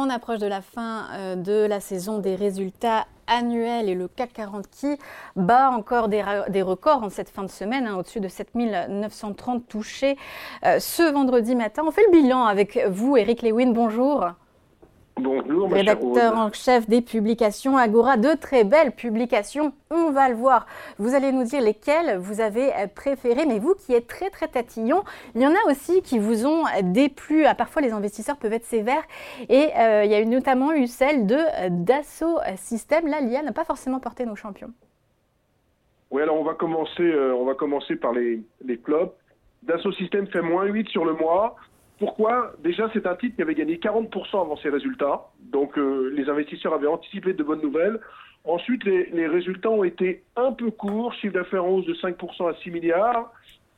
On approche de la fin euh, de la saison des résultats annuels et le CAC 40 qui bat encore des, records en cette fin de semaine, hein, au-dessus de 7930 touchés euh, ce vendredi matin. On fait le bilan avec vous, Eric Lewin. Bonjour. Bonjour, rédacteur en chef des publications Agora, de très belles publications, on va le voir. Vous allez nous dire lesquelles vous avez préférées, mais vous qui êtes très très tatillon, il y en a aussi qui vous ont déplu. Ah, parfois les investisseurs peuvent être sévères et euh, il y a notamment eu celle de Dassault Systèmes. Là, l'IA n'a pas forcément porté nos champions. Oui, alors on va commencer, euh, on va commencer par les, les clubs. Dassault Systèmes fait moins 8 sur le mois. Pourquoi Déjà, c'est un titre qui avait gagné 40% avant ses résultats. Donc, euh, les investisseurs avaient anticipé de bonnes nouvelles. Ensuite, les, résultats ont été un peu courts. Chiffre d'affaires en hausse de 5% à 6 milliards.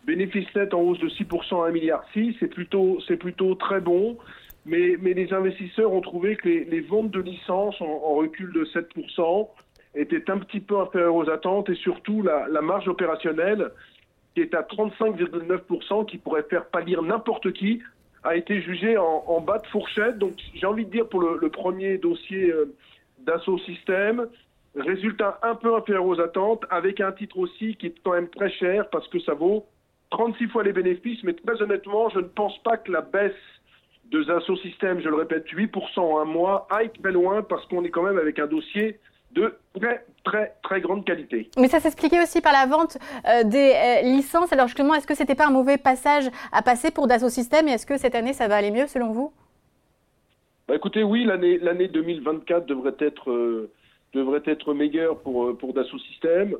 Bénéfice net en hausse de 6% à 1 milliard 6. C'est plutôt, c'est plutôt très bon. Mais, mais les investisseurs ont trouvé que les, ventes de licences en, recul de 7% étaient un petit peu inférieures aux attentes et surtout la, la marge opérationnelle qui est à 35,9%, qui pourrait faire pâlir n'importe qui, a été jugé en, bas de fourchette. Donc j'ai envie de dire pour le, premier dossier euh, d'assaut système, résultat un peu inférieur aux attentes, avec un titre aussi qui est quand même très cher parce que ça vaut 36 fois les bénéfices. Mais très honnêtement, je ne pense pas que la baisse de Dassault Systèmes, je le répète, 8% en un mois, aille très loin parce qu'on est quand même avec un dossier de très très très grande qualité. Mais ça s'expliquait aussi par la vente euh, des euh, licences. Alors justement, est-ce que c'était pas un mauvais passage à passer pour Dassault Systèmes et est-ce que cette année ça va aller mieux selon vous? Bah, Écoutez, oui, l'année l'année 2024 devrait être euh, devrait être meilleure pour pour Dassault Systèmes.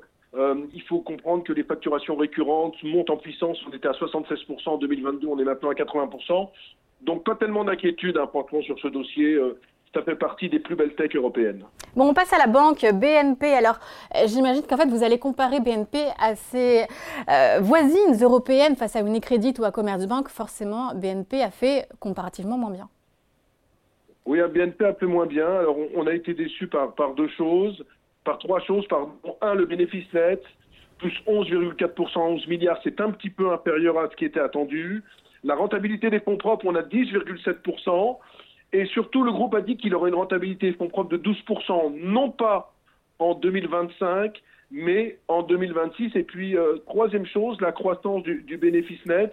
il faut comprendre que les facturations récurrentes montent en puissance. On était à 76% en 2022, on est maintenant à 80%. Donc pas tellement d'inquiétude, hein, sur ce dossier ça fait partie des plus belles techs européennes. Bon, on passe à la banque BNP. Alors, euh, j'imagine qu'en fait, vous allez comparer BNP à ses euh, voisines européennes face à Unicredit ou à Commerzbank. Forcément, BNP a fait comparativement moins bien. Oui, BNP a fait moins bien. Alors, on, a été déçus par, par deux choses, par trois choses. Par un, le bénéfice net, plus 11,4%, 11 milliards, c'est un petit peu inférieur à ce qui était attendu. La rentabilité des fonds propres, on a 10,7%. Et surtout, le groupe a dit qu'il aurait une rentabilité fonds propres de 12%, non pas en 2025, mais en 2026. Et puis, euh, troisième chose, la croissance du, bénéfice net.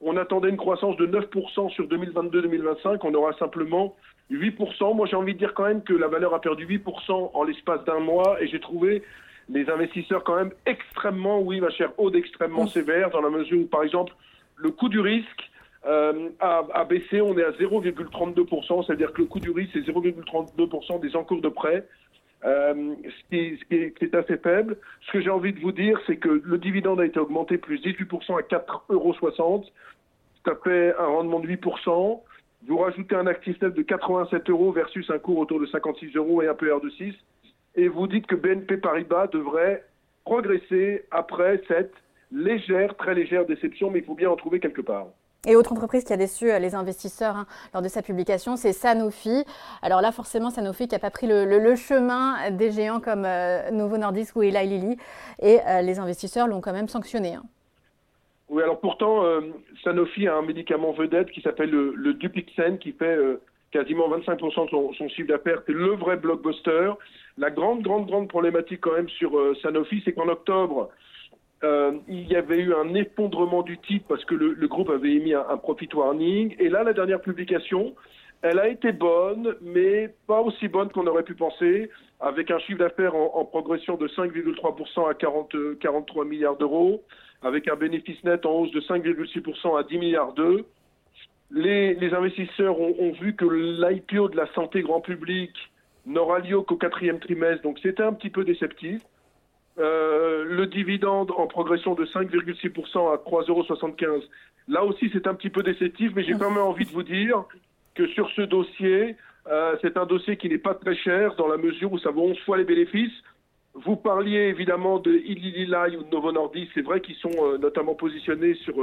On attendait une croissance de 9% sur 2022-2025. On aura simplement 8%. Moi, j'ai envie de dire quand même que la valeur a perdu 8% en l'espace d'un mois. Et j'ai trouvé les investisseurs quand même extrêmement, oui, ma chère Aude, extrêmement sévères, dans la mesure où, par exemple, le coût du risque euh, a, baissé, on est à 0,32%, c'est-à-dire que le coût du risque, c'est 0,32% des encours de prêt, euh, ce, qui, est, assez faible. Ce que j'ai envie de vous dire, c'est que le dividende a été augmenté plus 18% à 4,60 euros. Ça fait un rendement de 8%. Vous rajoutez un actif net de 87 euros versus un cours autour de 56 euros et un PR de 6. Et vous dites que BNP Paribas devrait progresser après cette légère, très légère déception, mais il faut bien en trouver quelque part. Et autre entreprise qui a déçu euh, les investisseurs hein, lors de sa publication, c'est Sanofi. Alors là, forcément, Sanofi qui n'a pas pris le, chemin des géants comme euh, Novo Nordisk ou Eli Lilly. Et euh, les investisseurs l'ont quand même sanctionné. Hein. Oui, alors pourtant, Sanofi a un médicament vedette qui s'appelle le, Dupixen, qui fait quasiment 25% de son, son chiffre d'affaires. C'est le vrai blockbuster. La grande, grande, grande problématique quand même sur Sanofi, c'est qu'en octobre, euh, il y avait eu un effondrement du titre parce que le, groupe avait émis un, profit warning. Et là, la dernière publication, elle a été bonne, mais pas aussi bonne qu'on aurait pu penser, avec un chiffre d'affaires en, progression de 5,3% à 40, 43 milliards d'euros, avec un bénéfice net en hausse de 5,6% à 10 milliards d'euros. Les, investisseurs ont vu que l'IPO de la santé grand public n'aura lieu qu'au quatrième trimestre, donc c'était un petit peu déceptif. Euh, le dividende en progression de 5,6% à 3,75 euros. Là aussi, c'est un petit peu déceptif, mais j'ai quand même envie de vous dire que sur ce dossier, euh, c'est un dossier qui n'est pas très cher dans la mesure où ça vaut 11 fois les bénéfices. Vous parliez évidemment de Lilly ou de Novo Nordisk. C'est vrai qu'ils sont euh, notamment positionnés sur,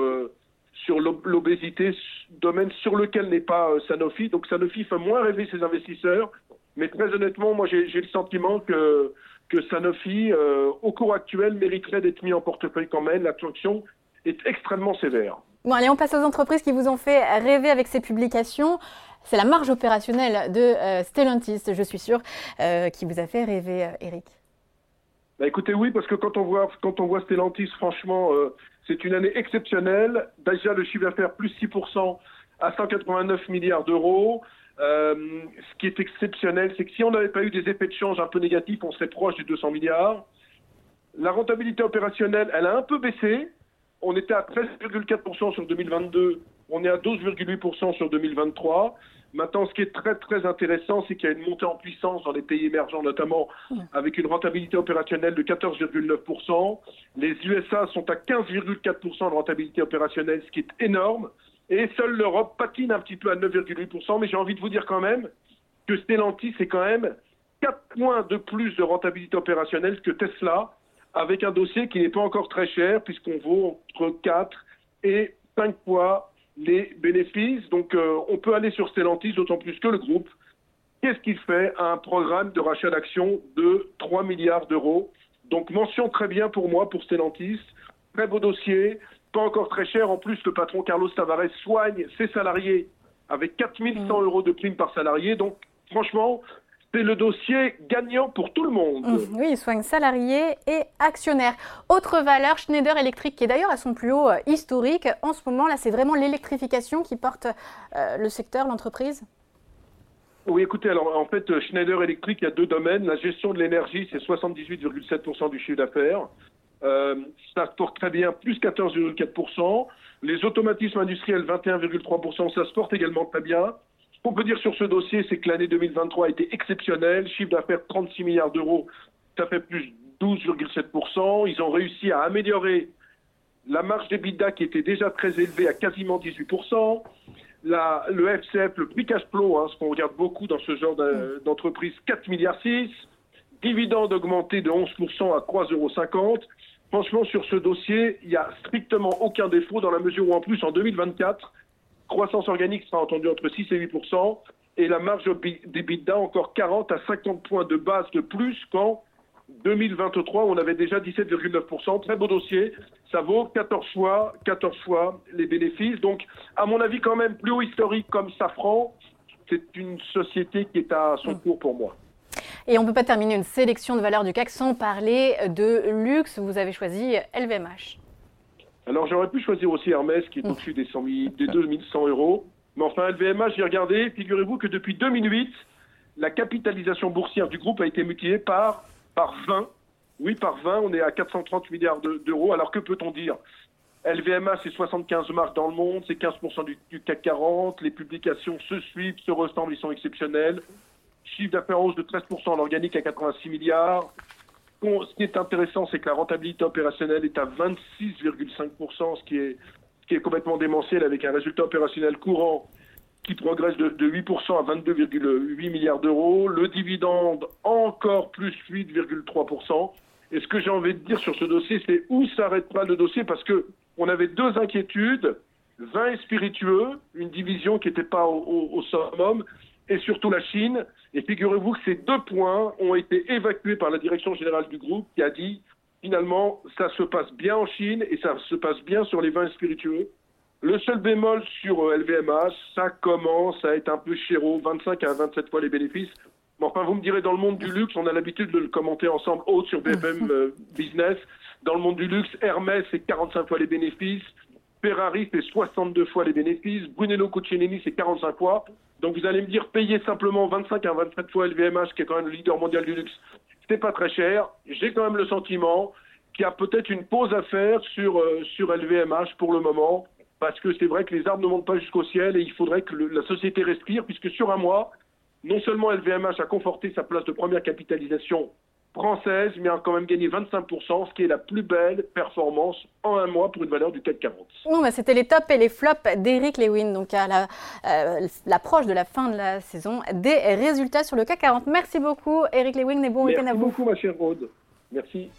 sur l'obésité, domaine sur lequel n'est pas Sanofi. Donc Sanofi fait moins rêver ses investisseurs. Mais très honnêtement, moi j'ai le sentiment que que Sanofi, euh, au cours actuel, mériterait d'être mis en portefeuille quand même. La sanction est extrêmement sévère. Bon, allez, on passe aux entreprises qui vous ont fait rêver avec ces publications. C'est la marge opérationnelle de euh, Stellantis, je suis sûre, euh, qui vous a fait rêver, Eric. Bah écoutez, oui, parce que quand on voit, quand on voit Stellantis, franchement, c'est une année exceptionnelle. Déjà, le chiffre d'affaires plus 6% à 189 milliards d'euros. Ce qui est exceptionnel, c'est que si on n'avait pas eu des effets de change un peu négatifs, on serait proche des 200 milliards. La rentabilité opérationnelle, elle a un peu baissé. On était à 13,4% sur 2022, on est à 12,8% sur 2023. Maintenant, ce qui est très très intéressant, c'est qu'il y a une montée en puissance dans les pays émergents, notamment avec une rentabilité opérationnelle de 14,9%. Les USA sont à 15,4% de rentabilité opérationnelle, ce qui est énorme. Et seule l'Europe patine un petit peu à 9,8%. Mais j'ai envie de vous dire quand même que Stellantis, c'est quand même 4 points de plus de rentabilité opérationnelle que Tesla avec un dossier qui n'est pas encore très cher, puisqu'on vaut entre 4 et 5 fois les bénéfices. Donc euh, on peut aller sur Stellantis, d'autant plus que le groupe, qu'est-ce qu'il fait Un programme de rachat d'actions de 3 milliards d'euros? Donc mention très bien pour moi, pour Stellantis. Très beau dossier, pas encore très cher. En plus, le patron Carlos Tavares soigne ses salariés avec 4100 euros de prime par salarié. Donc franchement, c'est le dossier gagnant pour tout le monde. Mmh, oui, il soigne salariés et actionnaires. Autre valeur, Schneider Electric, qui est d'ailleurs à son plus haut euh, historique. En ce moment, là, c'est vraiment l'électrification qui porte euh, le secteur, l'entreprise? Oui, écoutez, alors en fait, Schneider Electric, il y a deux domaines. La gestion de l'énergie, c'est 78,7% du chiffre d'affaires. Euh, ça se porte très bien, plus 14,4%. Les automatismes industriels, 21,3%, ça se porte également très bien qu'on peut dire sur ce dossier, c'est que l'année 2023 a été exceptionnelle. Chiffre d'affaires 36 milliards d'euros, ça fait plus 12,7%. Ils ont réussi à améliorer la marge d'EBITDA qui était déjà très élevée à quasiment 18%. La, le FCF, le free cash hein, ce qu'on regarde beaucoup dans ce genre d'entreprise, 4 milliards 6. Dividende augmenté de 11% à 3,50 euros. Franchement, sur ce dossier, il n'y a strictement aucun défaut dans la mesure où, en plus, en 2024, croissance organique sera entendue entre 6 et 8 et la marge d'EBITDA encore 40 à 50 points de base de plus qu'en 2023, où on avait déjà 17,9%. Très beau dossier. Ça vaut 14 fois, 14 fois les bénéfices. Donc, à mon avis, quand même, plus haut historique comme Safran, c'est une société qui est à son cours pour moi. Et on ne peut pas terminer une sélection de valeurs du CAC sans parler de luxe. Vous avez choisi LVMH. Alors j'aurais pu choisir aussi Hermès qui est au-dessus des, des 2100 euros. Mais enfin, LVMH, j'ai regardé, figurez-vous que depuis 2008, la capitalisation boursière du groupe a été multipliée par, par 20. Oui, par 20, on est à 430 milliards d'euros. Alors que peut-on dire? LVMH, c'est 75 marques dans le monde, c'est 15% du, du, CAC 40. Les publications se suivent, se ressemblent, ils sont exceptionnels. Chiffre d'affaires hausse de 13% en organique à 86 milliards ce qui est intéressant, c'est que la rentabilité opérationnelle est à 26,5%, ce qui est, qui est complètement démentiel avec un résultat opérationnel courant qui progresse de, 8% à 22,8 milliards d'euros. Le dividende encore plus 8,3%. Et ce que j'ai envie de dire sur ce dossier, c'est où s'arrête pas le dossier parce que on avait deux inquiétudes vin et spiritueux, une division qui n'était pas au, au, summum, et surtout la Chine. Et figurez-vous que ces deux points ont été évacués par la direction générale du groupe qui a dit finalement ça se passe bien en Chine et ça se passe bien sur les vins spiritueux. Le seul bémol sur LVMH, euh, ça commence à être un peu chéro, 25 à 27 fois les bénéfices. Mais enfin, vous me direz, dans le monde du luxe, on a l'habitude de le commenter ensemble, haute sur BFM euh, Business. Dans le monde du luxe, Hermès, c'est 45 fois les bénéfices. Ferrari, c'est 62 fois les bénéfices. Brunello Cucinelli, c'est 45 fois. Donc vous allez me dire, payer simplement 25 à 27 fois LVMH, qui est quand même le leader mondial du luxe, c'est pas très cher. J'ai quand même le sentiment qu'il y a peut-être une pause à faire sur, euh, sur LVMH pour le moment, parce que c'est vrai que les arbres ne montent pas jusqu'au ciel et il faudrait que la société respire, puisque sur un mois, non seulement LVMH a conforté sa place de première capitalisation française, mais a quand même gagné 25%, ce qui est la plus belle performance en un mois pour une valeur du CAC 40. Bon, C'était les tops et les flops d'Eric Lewin, donc à euh, l'approche de la fin de la saison, des résultats sur le CAC 40. Merci beaucoup Eric Lewin et bon week-end à vous. Merci beaucoup ma chère Rode. Merci.